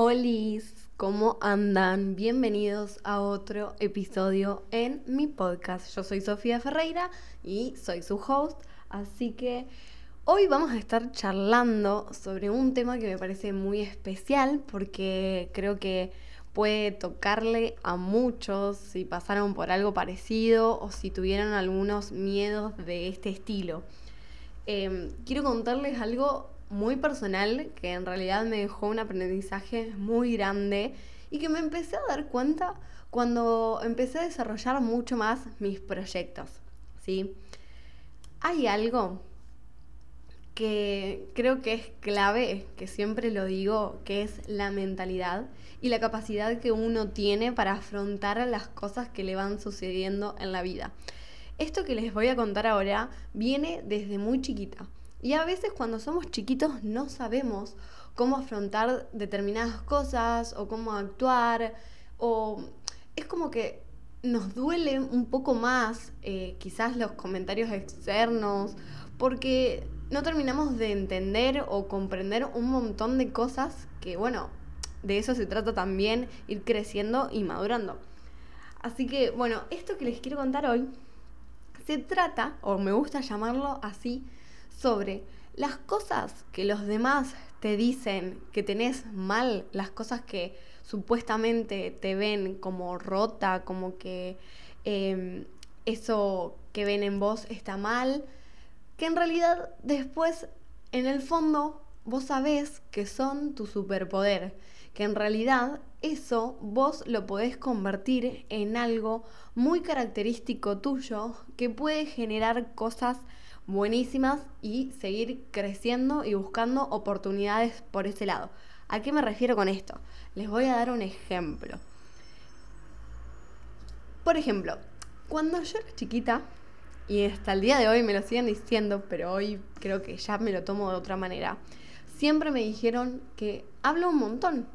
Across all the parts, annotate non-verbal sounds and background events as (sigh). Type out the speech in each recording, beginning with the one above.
Olis, ¿cómo andan? Bienvenidos a otro episodio en mi podcast. Yo soy Sofía Ferreira y soy su host, así que hoy vamos a estar charlando sobre un tema que me parece muy especial porque creo que puede tocarle a muchos si pasaron por algo parecido o si tuvieron algunos miedos de este estilo. Em, quiero contarles algo muy personal que en realidad me dejó un aprendizaje muy grande y que me empecé a dar cuenta cuando empecé a desarrollar mucho más mis proyectos. ¿sí? Hay algo que creo que es clave, que siempre lo digo, que es la mentalidad y la capacidad que uno tiene para afrontar las cosas que le van sucediendo en la vida. Esto que les voy a contar ahora viene desde muy chiquita. Y a veces cuando somos chiquitos no sabemos cómo afrontar determinadas cosas o cómo actuar o es como que nos duele un poco más eh, quizás los comentarios externos porque no terminamos de entender o comprender un montón de cosas que bueno, de eso se trata también ir creciendo y madurando. Así que bueno, esto que les quiero contar hoy se trata, o me gusta llamarlo así, sobre las cosas que los demás te dicen que tenés mal, las cosas que supuestamente te ven como rota, como que em, eso que ven en vos está mal, que en realidad después, en el fondo, vos sabés que son tu superpoder, que en realidad eso vos lo podés convertir en algo muy característico tuyo que puede generar cosas buenísimas y seguir creciendo y buscando oportunidades por ese lado. ¿A qué me refiero con esto? Les voy a dar un ejemplo. Por ejemplo, cuando yo era chiquita, y hasta el día de hoy me lo siguen diciendo, pero hoy creo que ya me lo tomo de otra manera, siempre me dijeron que hablo un montón.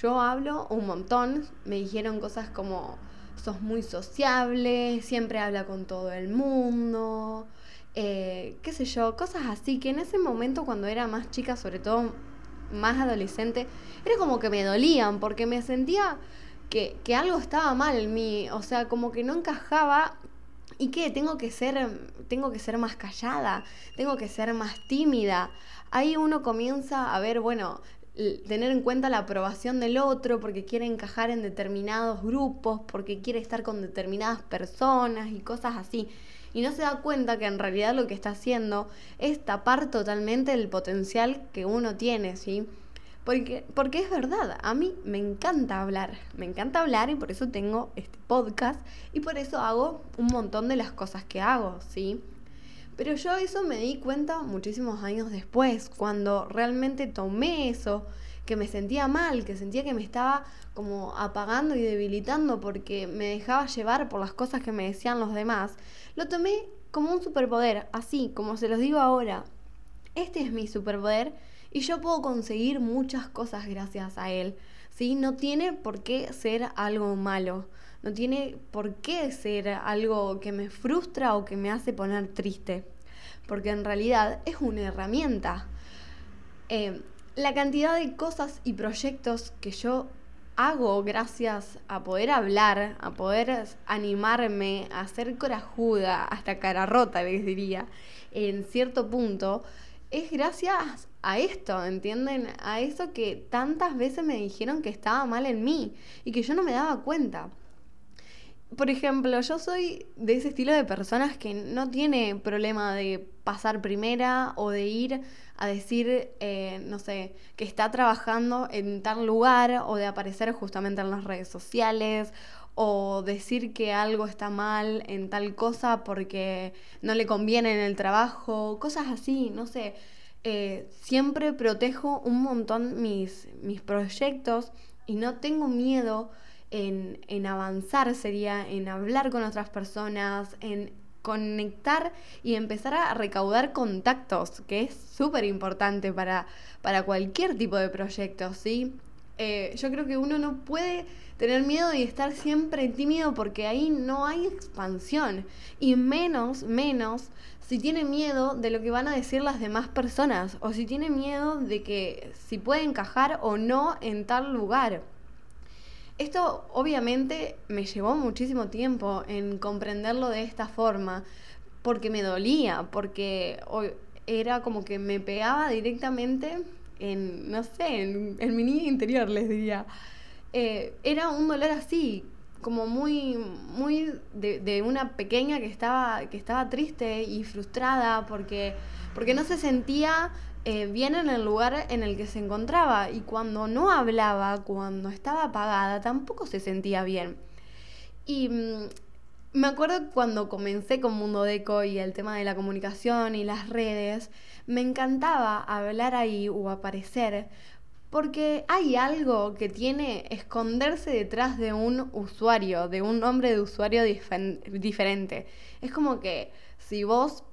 Yo hablo un montón, me dijeron cosas como sos muy sociable, siempre habla con todo el mundo, eh, qué sé yo, cosas así, que en ese momento cuando era más chica, sobre todo más adolescente, era como que me dolían, porque me sentía que, que algo estaba mal en mí, o sea, como que no encajaba ¿Y qué? Tengo que ser, tengo que ser más callada, tengo que ser más tímida. Ahí uno comienza a ver, bueno, tener en cuenta la aprobación del otro porque quiere encajar en determinados grupos, porque quiere estar con determinadas personas y cosas así y no se da cuenta que en realidad lo que está haciendo es tapar totalmente el potencial que uno tiene, ¿sí? Porque, porque es verdad, a mí me encanta hablar, me encanta hablar y por eso tengo este podcast y por eso hago un montón de las cosas que hago, ¿sí? Pero yo eso me di cuenta muchísimos años después, cuando realmente tomé eso, que me sentía mal, que sentía que me estaba como apagando y debilitando porque me dejaba llevar por las cosas que me decían los demás, lo tomé como un superpoder, así como se los digo ahora. Este es mi superpoder y yo puedo conseguir muchas cosas gracias a él. ¿sí? No tiene por qué ser algo malo, no tiene por qué ser algo que me frustra o que me hace poner triste, porque en realidad es una herramienta. Eh, la cantidad de cosas y proyectos que yo hago gracias a poder hablar, a poder animarme, a ser corajuda, hasta cara rota les diría, en cierto punto, es gracias a esto, ¿entienden? A eso que tantas veces me dijeron que estaba mal en mí y que yo no me daba cuenta. Por ejemplo, yo soy de ese estilo de personas que no tiene problema de pasar primera o de ir a decir, eh, no sé, que está trabajando en tal lugar o de aparecer justamente en las redes sociales o decir que algo está mal en tal cosa porque no le conviene en el trabajo, cosas así, no sé. Eh, siempre protejo un montón mis, mis proyectos y no tengo miedo en, en avanzar, sería en hablar con otras personas, en conectar y empezar a recaudar contactos, que es súper importante para, para cualquier tipo de proyecto, ¿sí? Eh, yo creo que uno no puede tener miedo y estar siempre tímido porque ahí no hay expansión. Y menos, menos si tiene miedo de lo que van a decir las demás personas o si tiene miedo de que si puede encajar o no en tal lugar. Esto obviamente me llevó muchísimo tiempo en comprenderlo de esta forma, porque me dolía, porque era como que me pegaba directamente en, no sé, en, mi niña interior, les diría. Eh, era un dolor así, como muy, muy de, una pequeña que estaba, que estaba triste y frustrada porque, porque no se sentía eh, bien en el lugar en el que se encontraba y cuando no hablaba, cuando estaba apagada, tampoco se sentía bien. Y mm, me acuerdo cuando comencé con Mundo Deco y el tema de la comunicación y las redes, me encantaba hablar ahí o aparecer porque hay algo que tiene esconderse detrás de un usuario, de un nombre de usuario diferente. Es como que si vos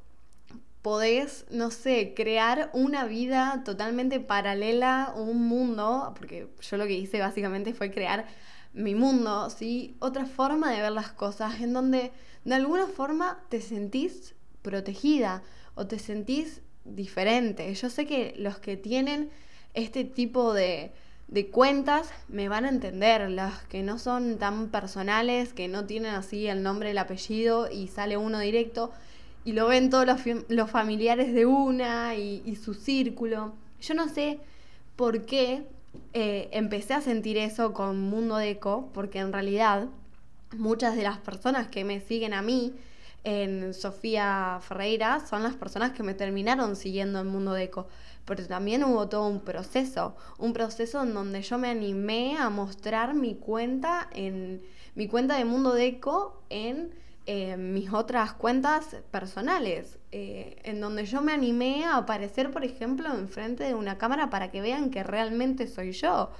podés, no sé, crear una vida totalmente paralela, un mundo, porque yo lo que hice básicamente fue crear mi mundo, ¿sí? Otra forma de ver las cosas, en donde de alguna forma te sentís protegida o te sentís diferente. Yo sé que los que tienen este tipo de, cuentas me van a entender, las que no son tan personales, que no tienen así el nombre, el apellido y sale uno directo y lo ven todos los, familiares de una y, su círculo. Yo no sé por qué eh, empecé a sentir eso con Mundo Deco, porque en realidad muchas de las personas que me siguen a mí en Sofía Ferreira son las personas que me terminaron siguiendo en Mundo Deco pero también hubo todo un proceso, un proceso en donde yo me animé a mostrar mi cuenta en mi cuenta de Mundo Deco en eh, mis otras cuentas personales, eh, en donde yo me animé a aparecer, por ejemplo, enfrente de una cámara para que vean que realmente soy yo,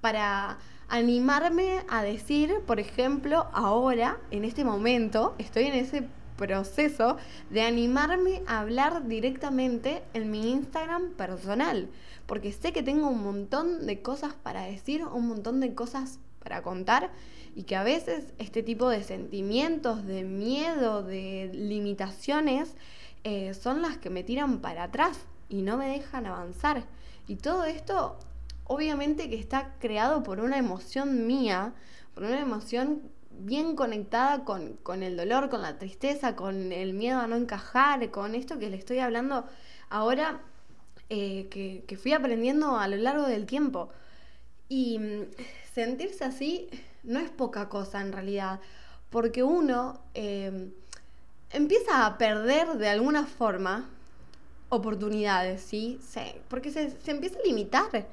para animarme a decir, por ejemplo, ahora, en este momento, estoy en ese proceso de animarme a hablar directamente en mi Instagram personal, porque sé que tengo un montón de cosas para decir, un montón de cosas para contar y que a veces este tipo de sentimientos, de miedo, de limitaciones, eh, son las que me tiran para atrás y no me dejan avanzar. Y todo esto, obviamente que está creado por una emoción mía, por una emoción bien conectada con, el dolor, con la tristeza, con el miedo a no encajar, con esto que le estoy hablando ahora, eh, que, fui aprendiendo a lo largo del tiempo. Y mm, sentirse así no es poca cosa en realidad, porque uno em, empieza a perder de alguna forma oportunidades, ¿sí? porque se, empieza a limitar.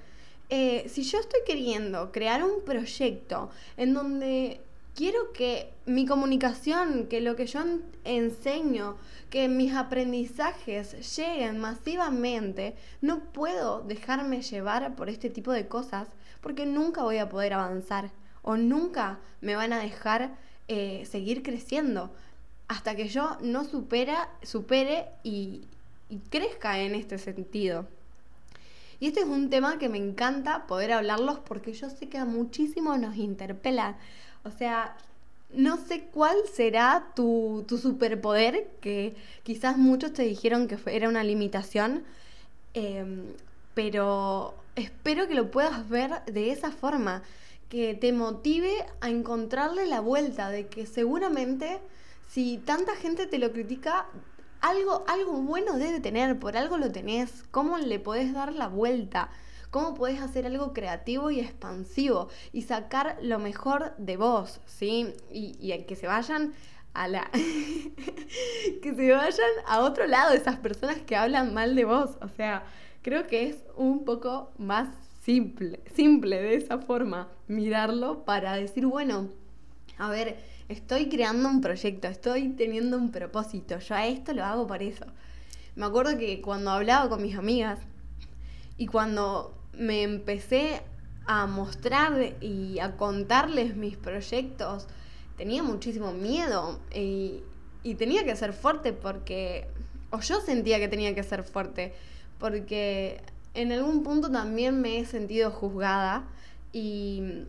Eh, si yo estoy queriendo crear un proyecto en donde quiero que mi comunicación, que lo que yo enseño, que mis aprendizajes lleguen masivamente, no puedo dejarme llevar por este tipo de cosas porque nunca voy a poder avanzar o nunca me van a dejar eh, seguir creciendo hasta que yo no supera, supere y, crezca en este sentido. Y este es un tema que me encanta poder hablarlos porque yo sé que a muchísimos nos interpela. O sea, no sé cuál será tu, superpoder, que quizás muchos te dijeron que era una limitación, em, pero espero que lo puedas ver de esa forma, que te motive a encontrarle la vuelta, de que seguramente si tanta gente te lo critica, algo, algo bueno debe tener, por algo lo tenés, ¿cómo le podés dar la vuelta? cómo puedes hacer algo creativo y expansivo y sacar lo mejor de vos, ¿sí? Y, y que se vayan a la... (laughs) que se vayan a otro lado esas personas que hablan mal de vos. O sea, creo que es un poco más simple, simple de esa forma mirarlo para decir, bueno, a ver, estoy creando un proyecto, estoy teniendo un propósito, yo a esto lo hago por eso. Me acuerdo que cuando hablaba con mis amigas y cuando me empecé a mostrar y a contarles mis proyectos, tenía muchísimo miedo y, tenía que ser fuerte porque, o yo sentía que tenía que ser fuerte, porque en algún punto también me he sentido juzgada y,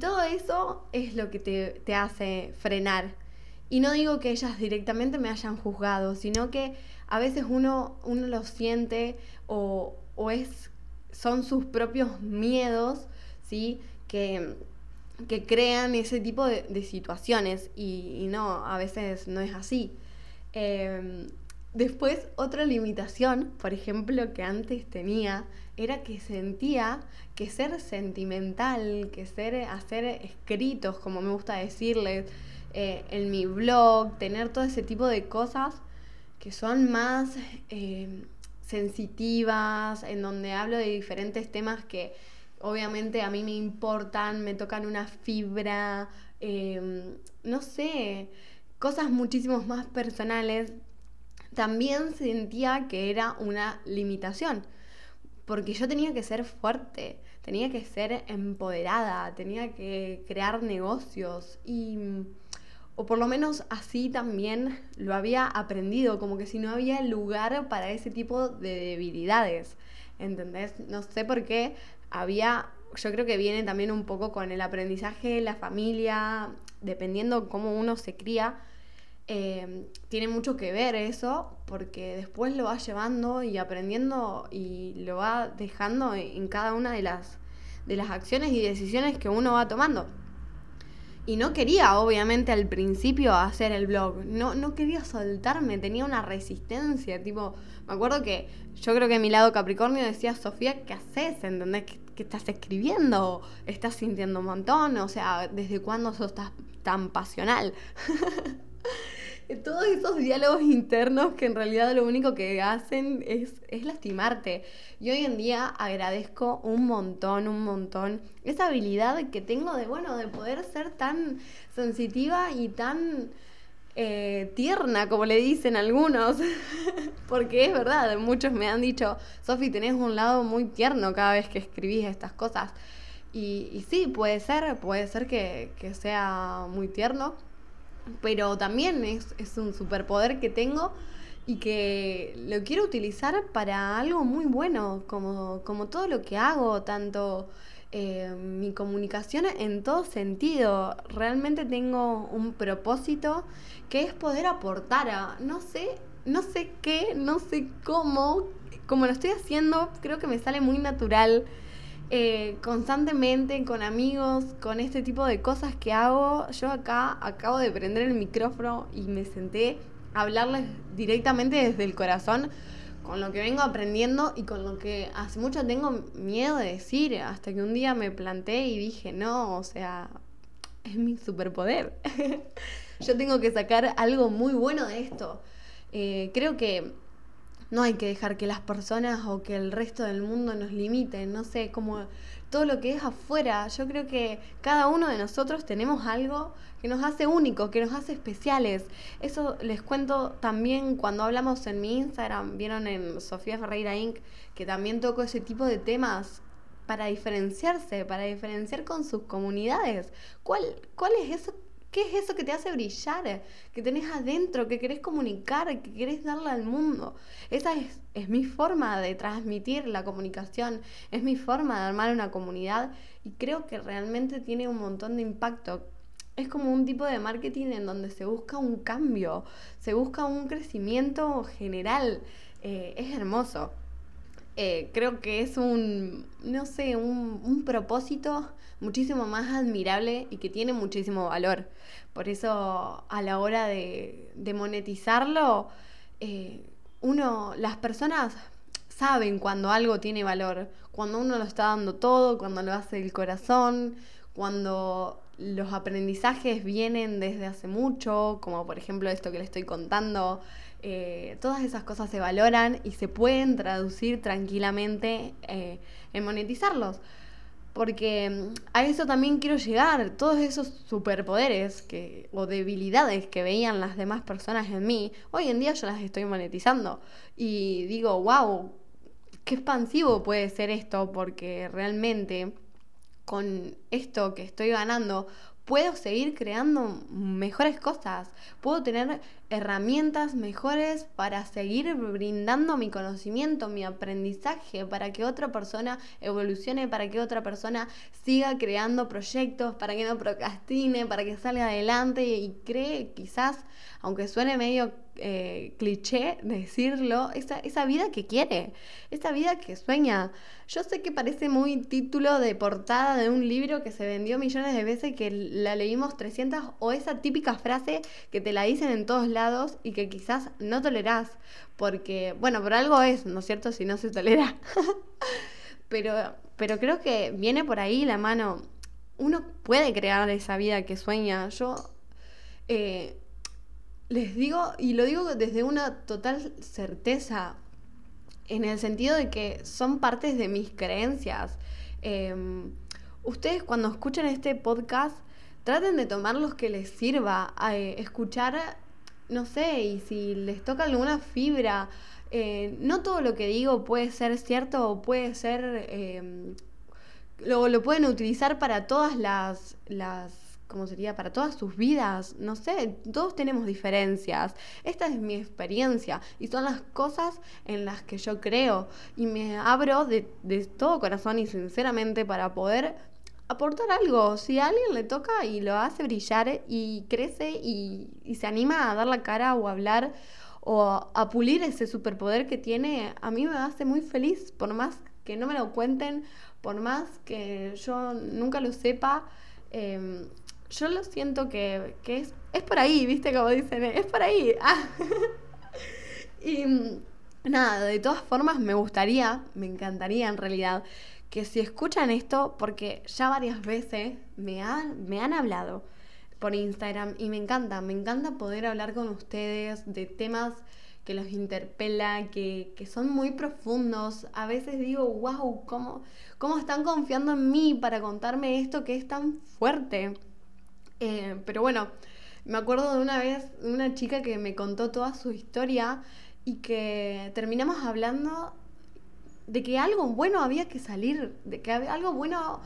todo eso es lo que te, te hace frenar Y no digo que ellas directamente me hayan juzgado, sino que a veces uno, uno lo siente o, o es, son sus propios miedos, ¿sí? Que, que crean ese tipo de, situaciones y, no, a veces no es así. Em, después, otra limitación, por ejemplo, que antes tenía, era que sentía que ser sentimental, que ser, hacer escritos, como me gusta decirles, eh, en mi blog, tener todo ese tipo de cosas que son más em, sensitivas, en donde hablo de diferentes temas que obviamente a mí me importan, me tocan una fibra, em, no sé, cosas muchísimo más personales, también sentía que era una limitación, porque yo tenía que ser fuerte, tenía que ser empoderada, tenía que crear negocios y o por lo menos así también lo había aprendido, como que si no había lugar para ese tipo de debilidades, ¿entendés? No sé por qué había, yo creo que viene también un poco con el aprendizaje, la familia, dependiendo cómo uno se cría, eh, tiene mucho que ver eso, porque después lo va llevando y aprendiendo y lo va dejando en cada una de las, de las acciones y decisiones que uno va tomando. Y no quería, obviamente, al principio hacer el blog. No, no quería soltarme, tenía una resistencia. Tipo, me acuerdo que yo creo que mi lado Capricornio decía, Sofía, ¿qué haces? ¿Entendés? ¿Qué, qué estás escribiendo? ¿Estás sintiendo un montón? O sea, ¿desde cuándo sos tan pasional? (laughs) (laughs) todos esos diálogos internos que en realidad lo único que hacen es, es, lastimarte. Y hoy en día agradezco un montón, un montón esa habilidad que tengo de, bueno, de poder ser tan sensitiva y tan eh, tierna, como le dicen algunos. (laughs) Porque es verdad, muchos me han dicho, Sofi, tenés un lado muy tierno cada vez que escribís estas cosas. Y, y sí, puede ser, puede ser que, que sea muy tierno pero también es, un superpoder que tengo y que lo quiero utilizar para algo muy bueno, como, como todo lo que hago, tanto eh, mi comunicación en todo sentido. Realmente tengo un propósito que es poder aportar a, no sé, no sé qué, no sé cómo, como lo estoy haciendo, creo que me sale muy natural eh, constantemente con amigos, con este tipo de cosas que hago. Yo acá acabo de prender el micrófono y me senté a hablarles directamente desde el corazón con lo que vengo aprendiendo y con lo que hace mucho tengo miedo de decir, hasta que un día me planté y dije, no, o sea, es mi superpoder. (laughs) Yo tengo que sacar algo muy bueno de esto. Eh, creo que no hay que dejar que las personas o que el resto del mundo nos limiten, no sé, como todo lo que es afuera. Yo creo que cada uno de nosotros tenemos algo que nos hace únicos, que nos hace especiales. Eso les cuento también cuando hablamos en mi Instagram, vieron en Sofía Ferreira Inc., que también toco ese tipo de temas para diferenciarse, para diferenciar con sus comunidades. ¿Cuál, cuál es eso ¿Qué es eso que te hace brillar? Que tenés adentro, que querés comunicar, que querés darle al mundo. Esa es, es mi forma de transmitir la comunicación, es mi forma de armar una comunidad y creo que realmente tiene un montón de impacto. Es como un tipo de marketing en donde se busca un cambio, se busca un crecimiento general. Eh, es hermoso. Eh, creo que es un, no sé, un, un propósito muchísimo más admirable y que tiene muchísimo valor. Por eso a la hora de, monetizarlo, eh, uno, las personas saben cuando algo tiene valor, cuando uno lo está dando todo, cuando lo hace el corazón, cuando los aprendizajes vienen desde hace mucho, como por ejemplo esto que le estoy contando, eh, todas esas cosas se valoran y se pueden traducir tranquilamente eh, en monetizarlos. Porque mm, a eso también quiero llegar, todos esos superpoderes que, o debilidades que veían las demás personas en mí, hoy en día yo las estoy monetizando. Y digo, wow, qué expansivo puede ser esto, porque realmente con esto que estoy ganando puedo seguir creando mejores cosas, puedo tener herramientas mejores para seguir brindando mi conocimiento, mi aprendizaje, para que otra persona evolucione, para que otra persona siga creando proyectos, para que no procrastine, para que salga adelante y cree quizás, aunque suene medio eh, cliché decirlo, esa, esa vida que quiere, esa vida que sueña. Yo sé que parece muy título de portada de un libro que se vendió millones de veces, que la leímos 300, o esa típica frase que te la dicen en todos lados y que quizás no tolerás, porque, bueno, por algo es, ¿no es cierto? Si no se tolera. (laughs) pero, pero creo que viene por ahí la mano. Uno puede crear esa vida que sueña. Yo... Eh, les digo, y lo digo desde una total certeza, en el sentido de que son partes de mis creencias. Em, ustedes cuando escuchan este podcast, traten de tomar los que les sirva, a, eh, escuchar, no sé, y si les toca alguna fibra, eh, no todo lo que digo puede ser cierto o puede ser... Em, lo, lo pueden utilizar para todas las, las como sería para todas sus vidas, no sé, todos tenemos diferencias. Esta es mi experiencia y son las cosas en las que yo creo y me abro de, de todo corazón y sinceramente para poder aportar algo. Si a alguien le toca y lo hace brillar y crece y, se anima a dar la cara o a hablar o a pulir ese superpoder que tiene, a mí me hace muy feliz, por más que no me lo cuenten, por más que yo nunca lo sepa. Eh, yo lo siento que, es, es por ahí, ¿viste? Como dicen, es por ahí. Ah. (laughs) y nada, de todas formas me gustaría, me encantaría en realidad, que si escuchan esto, porque ya varias veces me han, me han hablado por Instagram y me encanta, me encanta poder hablar con ustedes de temas que los interpela, que, que son muy profundos. A veces digo, wow, ¿cómo, ¿cómo están confiando en mí para contarme esto que es tan fuerte? Eh, pero bueno, me acuerdo de una vez una chica que me contó toda su historia y que terminamos hablando de que algo bueno había que salir, de que algo bueno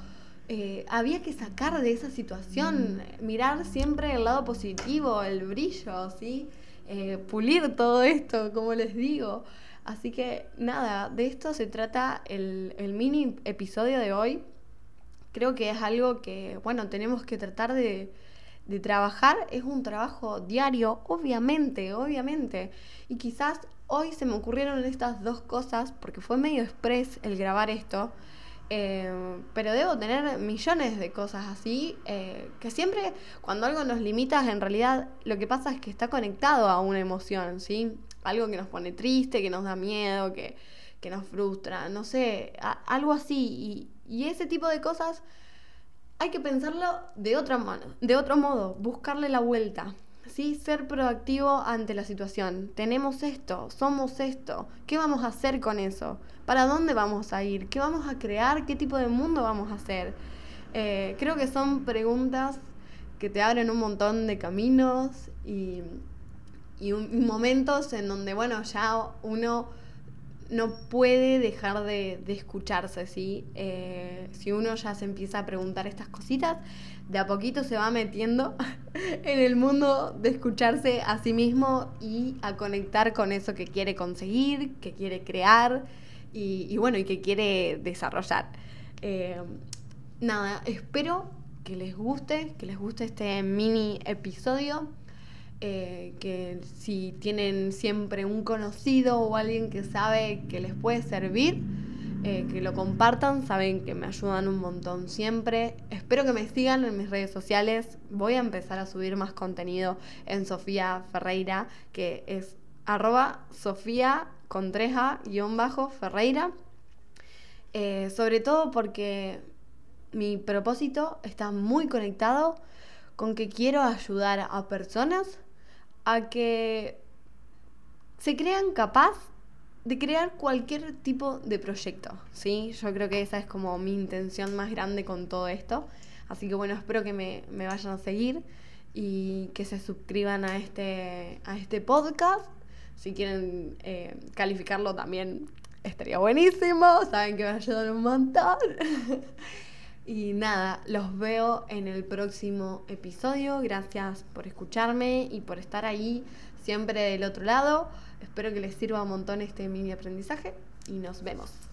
eh, había que sacar de esa situación, mm. mirar siempre el lado positivo, el brillo, ¿sí? Eh, pulir todo esto, como les digo. Así que nada, de esto se trata el, el mini episodio de hoy creo que es algo que, bueno, tenemos que tratar de, de trabajar. Es un trabajo diario, obviamente, obviamente. Y quizás hoy se me ocurrieron estas dos cosas, porque fue medio express el grabar esto. Eh, pero debo tener millones de cosas así, eh, que siempre cuando algo nos limita, en realidad lo que pasa es que está conectado a una emoción, ¿sí? Algo que nos pone triste, que nos da miedo, que, que nos frustra, no sé, algo así. Y, y ese tipo de cosas hay que pensarlo de otra mano, de otro modo, buscarle la vuelta. ¿Sí? Ser proactivo ante la situación. Tenemos esto, somos esto. ¿Qué vamos a hacer con eso? ¿Para dónde vamos a ir? ¿Qué vamos a crear? ¿Qué tipo de mundo vamos a hacer? Eh, creo que son preguntas que te abren un montón de caminos y, y momentos en donde, bueno, ya uno no puede dejar de, escucharse, ¿sí? Eh, si uno ya se empieza a preguntar estas cositas, de a poquito se va metiendo (laughs) en el mundo de escucharse a sí mismo y a conectar con eso que quiere conseguir, que quiere crear y, bueno, y que quiere desarrollar. Eh, nada, espero que les guste, que les guste este mini episodio. Eh, que si tienen siempre un conocido o alguien que sabe que les puede servir, eh, que lo compartan, saben que me ayudan un montón siempre. Espero que me sigan en mis redes sociales. Voy a empezar a subir más contenido en Sofía Ferreira, que es arroba Sofía Contreja bajo Ferreira. Eh, sobre todo porque mi propósito está muy conectado con que quiero ayudar a personas a que se crean capaz de crear cualquier tipo de proyecto, ¿sí? Yo creo que esa es como mi intención más grande con todo esto. Así que bueno, espero que me, vayan a seguir y que se suscriban a este, a este podcast. Si quieren eh, calificarlo también estaría buenísimo. Saben que me ayudan un montón. (laughs) Y nada, los veo en el próximo episodio. Gracias por escucharme y por estar ahí siempre del otro lado. Espero que les sirva un montón este mini aprendizaje y nos vemos.